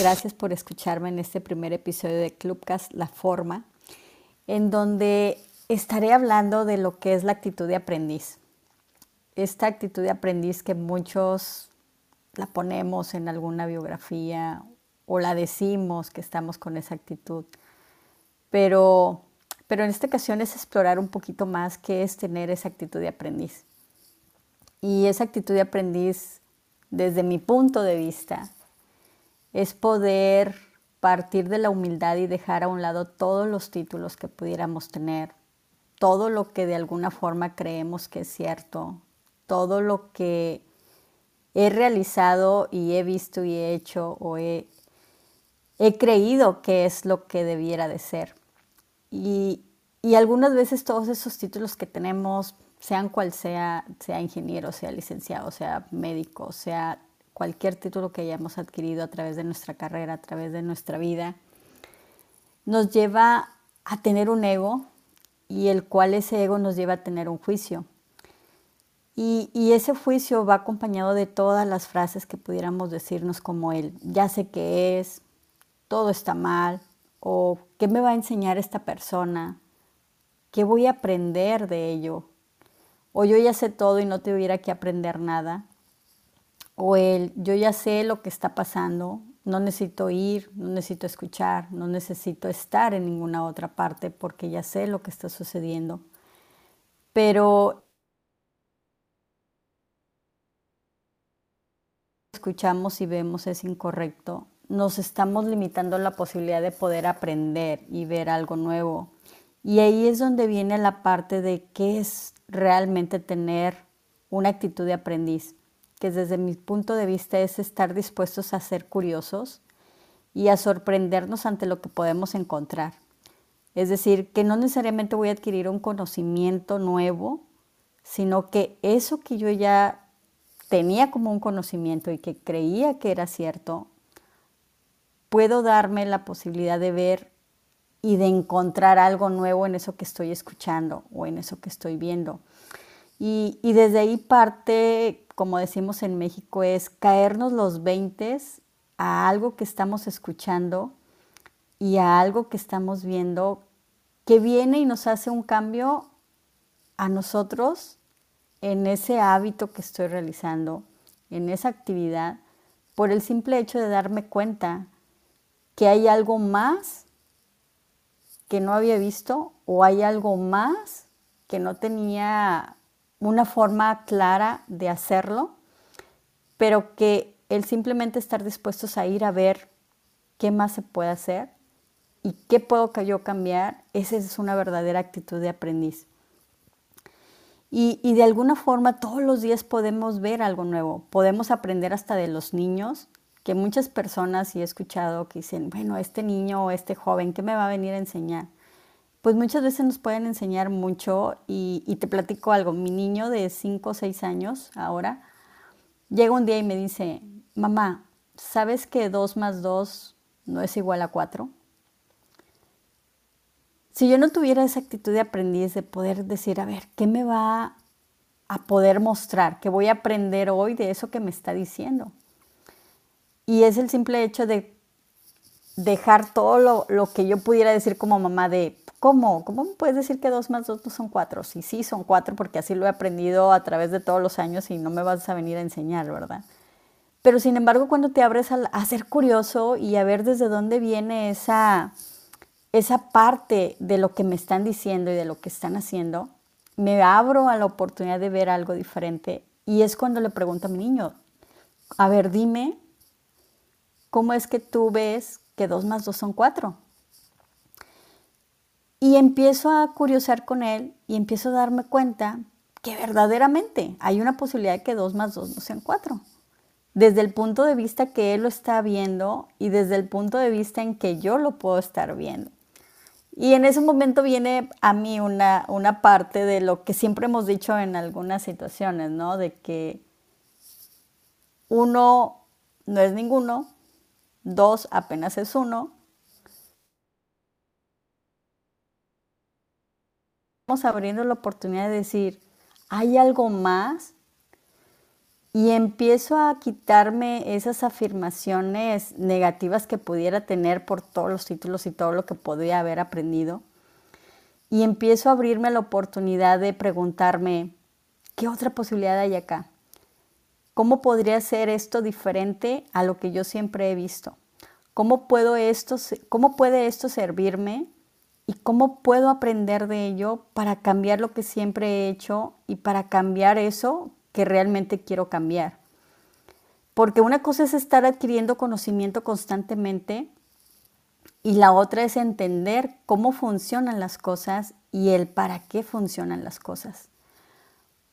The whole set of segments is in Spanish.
Gracias por escucharme en este primer episodio de Clubcast La Forma, en donde estaré hablando de lo que es la actitud de aprendiz. Esta actitud de aprendiz que muchos la ponemos en alguna biografía o la decimos que estamos con esa actitud, pero, pero en esta ocasión es explorar un poquito más qué es tener esa actitud de aprendiz. Y esa actitud de aprendiz, desde mi punto de vista, es poder partir de la humildad y dejar a un lado todos los títulos que pudiéramos tener, todo lo que de alguna forma creemos que es cierto, todo lo que he realizado y he visto y he hecho o he, creído que es lo que debiera de ser. Y, y algunas veces todos esos títulos que tenemos, sean cual sea, sea ingeniero, sea licenciado, sea médico, sea cualquier título que hayamos adquirido a través de nuestra carrera, a través de nuestra vida, nos lleva a tener un ego y el cual ese ego nos lleva a tener un juicio. Y, ese juicio va acompañado de todas las frases que pudiéramos decirnos como el ya sé qué es, todo está mal, o qué me va a enseñar esta persona, qué voy a aprender de ello, o yo ya sé todo y no tuviera que aprender nada o el yo ya sé lo que está pasando, no necesito ir, no necesito escuchar, no necesito estar en ninguna otra parte porque ya sé lo que está sucediendo. Pero escuchamos y vemos es incorrecto, nos estamos limitando la posibilidad de poder aprender y ver algo nuevo. Y ahí es donde viene la parte de qué es realmente tener una actitud de aprendiz que desde mi punto de vista es estar dispuestos a ser curiosos y a sorprendernos ante lo que podemos encontrar. Es decir, que no necesariamente voy a adquirir un conocimiento nuevo, sino que eso que yo ya tenía como un conocimiento y que creía que era cierto, puedo darme la posibilidad de ver y de encontrar algo nuevo en eso que estoy escuchando o en eso que estoy viendo. Y, y desde ahí parte como decimos en México, es caernos los veintes a algo que estamos escuchando y a algo que estamos viendo que viene y nos hace un cambio a nosotros en ese hábito que estoy realizando, en esa actividad, por el simple hecho de darme cuenta que hay algo más que no había visto o hay algo más que no tenía una forma clara de hacerlo, pero que el simplemente estar dispuestos a ir a ver qué más se puede hacer y qué puedo yo cambiar, esa es una verdadera actitud de aprendiz. Y, y, de alguna forma todos los días podemos ver algo nuevo, podemos aprender hasta de los niños, que muchas personas y he escuchado que dicen, bueno, este niño o este joven, ¿qué me va a venir a enseñar? Pues muchas veces nos pueden enseñar mucho y, te platico algo. Mi niño de 5 o 6 años ahora llega un día y me dice, mamá, ¿sabes que 2 más 2 no es igual a 4? Si yo no tuviera esa actitud de aprendiz, de poder decir, a ver, ¿qué me va a poder mostrar? ¿Qué voy a aprender hoy de eso que me está diciendo? Y es el simple hecho de dejar todo lo, lo que yo pudiera decir como mamá de, ¿Cómo? ¿Cómo puedes decir que dos más dos no son cuatro? Sí, sí, son cuatro porque así lo he aprendido a través de todos los años y no me vas a venir a enseñar, ¿verdad? Pero sin embargo, cuando te abres a, ser curioso y a ver desde dónde viene esa, esa parte de lo que me están diciendo y de lo que están haciendo, me abro a la oportunidad de ver algo diferente. Y es cuando le pregunto a mi niño, a ver, dime, ¿cómo es que tú ves que dos más dos son cuatro? Y empiezo a curiosar con él y empiezo a darme cuenta que verdaderamente hay una posibilidad de que dos más dos no sean cuatro. Desde el punto de vista que él lo está viendo y desde el punto de vista en que yo lo puedo estar viendo. Y en ese momento viene a mí una, una parte de lo que siempre hemos dicho en algunas situaciones, ¿no? De que uno no es ninguno, dos apenas es uno abriendo la oportunidad de decir, hay algo más. y empiezo a quitarme esas afirmaciones negativas que pudiera tener por todos los títulos y todo lo que podía haber aprendido. Y empiezo a abrirme la oportunidad de preguntarme, ¿qué otra posibilidad hay acá? ¿Cómo podría ser esto diferente a lo que yo siempre he visto? ¿Cómo, puedo esto, ¿Cómo puede esto servirme? ¿Y cómo puedo aprender de ello para cambiar lo que siempre he hecho y para cambiar eso que realmente quiero cambiar. Porque una cosa es estar adquiriendo conocimiento constantemente y la otra es entender cómo funcionan las cosas y el para qué funcionan las cosas.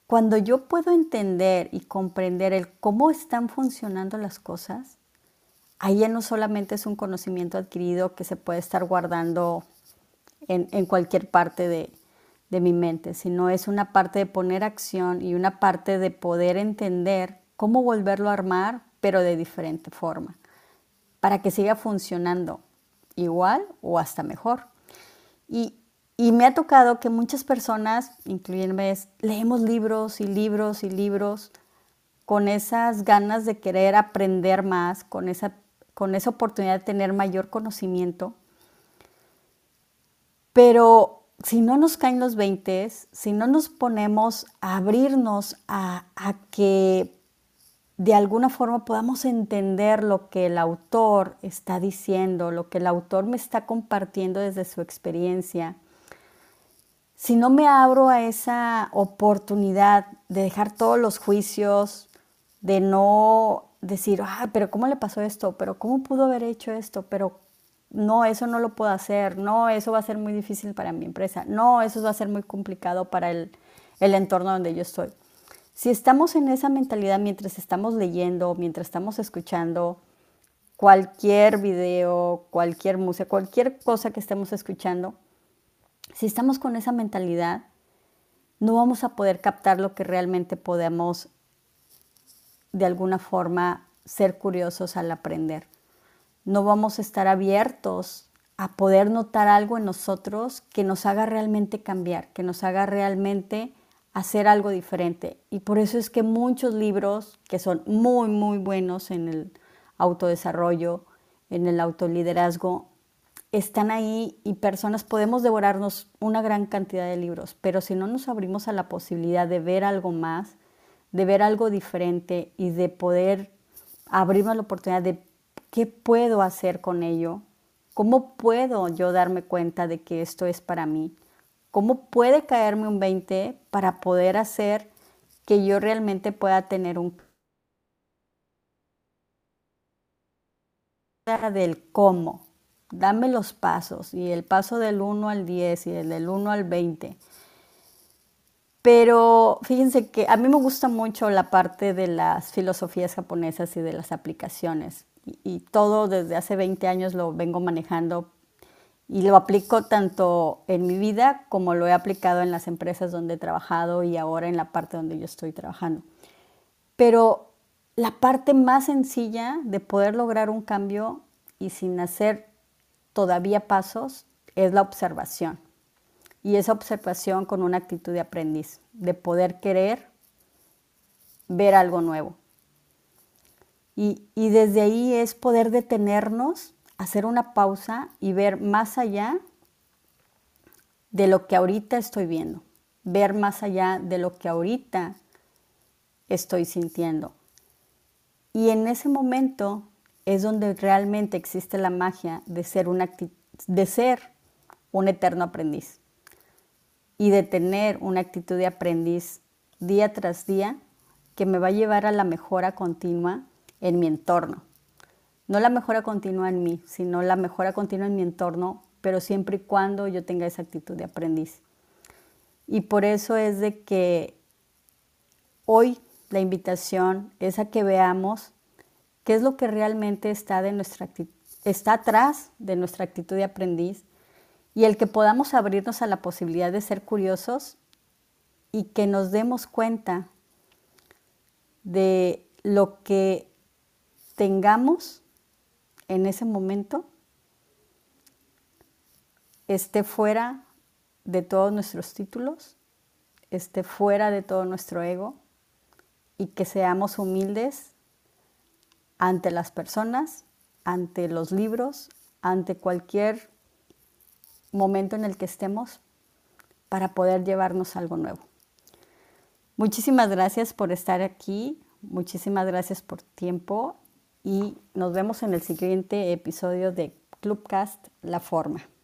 Cuando yo puedo entender y comprender el cómo están funcionando las cosas, ahí ya no solamente es un conocimiento adquirido que se puede estar guardando en, cualquier parte de, de mi mente, sino es una parte de poner acción y una parte de poder entender cómo volverlo a armar, pero de diferente forma, para que siga funcionando igual o hasta mejor. Y, y me ha tocado que muchas personas, incluyéndome, leemos libros y libros y libros con esas ganas de querer aprender más, con esa, con esa oportunidad de tener mayor conocimiento. Pero si no nos caen los 20, si no nos ponemos a abrirnos a, que de alguna forma podamos entender lo que el autor está diciendo, lo que el autor me está compartiendo desde su experiencia, si no me abro a esa oportunidad de dejar todos los juicios, de no decir, ah, pero ¿cómo le pasó esto? ¿Pero cómo pudo haber hecho esto? ¿Pero no, eso no lo puedo hacer, no, eso va a ser muy difícil para mi empresa, no, eso va a ser muy complicado para el, entorno donde yo estoy. Si estamos en esa mentalidad mientras estamos leyendo, mientras estamos escuchando cualquier video, cualquier música, cualquier cosa que estemos escuchando, si estamos con esa mentalidad, no vamos a poder captar lo que realmente podemos de alguna forma ser curiosos al aprender no vamos a estar abiertos a poder notar algo en nosotros que nos haga realmente cambiar, que nos haga realmente hacer algo diferente. Y por eso es que muchos libros que son muy, muy buenos en el autodesarrollo, en el autoliderazgo, están ahí y personas podemos devorarnos una gran cantidad de libros, pero si no nos abrimos a la posibilidad de ver algo más, de ver algo diferente y de poder abrirnos la oportunidad de ¿Qué puedo hacer con ello? ¿Cómo puedo yo darme cuenta de que esto es para mí? ¿Cómo puede caerme un 20 para poder hacer que yo realmente pueda tener un del cómo? Dame los pasos y el paso del 1 al 10 y el del 1 al 20. Pero fíjense que a mí me gusta mucho la parte de las filosofías japonesas y de las aplicaciones y, todo desde hace 20 años lo vengo manejando y lo aplico tanto en mi vida como lo he aplicado en las empresas donde he trabajado y ahora en la parte donde yo estoy trabajando. Pero la parte más sencilla de poder lograr un cambio y sin hacer todavía pasos es la observación. Y esa observación con una actitud de aprendiz, de poder querer ver algo nuevo. Y, desde ahí es poder detenernos, hacer una pausa y ver más allá de lo que ahorita estoy viendo, ver más allá de lo que ahorita estoy sintiendo. Y en ese momento es donde realmente existe la magia de ser, de ser un eterno aprendiz y de tener una actitud de aprendiz día tras día que me va a llevar a la mejora continua en mi entorno. No la mejora continua en mí, sino la mejora continua en mi entorno, pero siempre y cuando yo tenga esa actitud de aprendiz. Y por eso es de que hoy la invitación es a que veamos qué es lo que realmente está, de atrás de nuestra actitud de aprendiz y el que podamos abrirnos a la posibilidad de ser curiosos y que nos demos cuenta de lo que tengamos en ese momento esté fuera de todos nuestros títulos, esté fuera de todo nuestro ego y que seamos humildes ante las personas, ante los libros, ante cualquier momento en el que estemos para poder llevarnos algo nuevo. Muchísimas gracias por estar aquí, muchísimas gracias por tiempo y nos vemos en el siguiente episodio de Clubcast La Forma.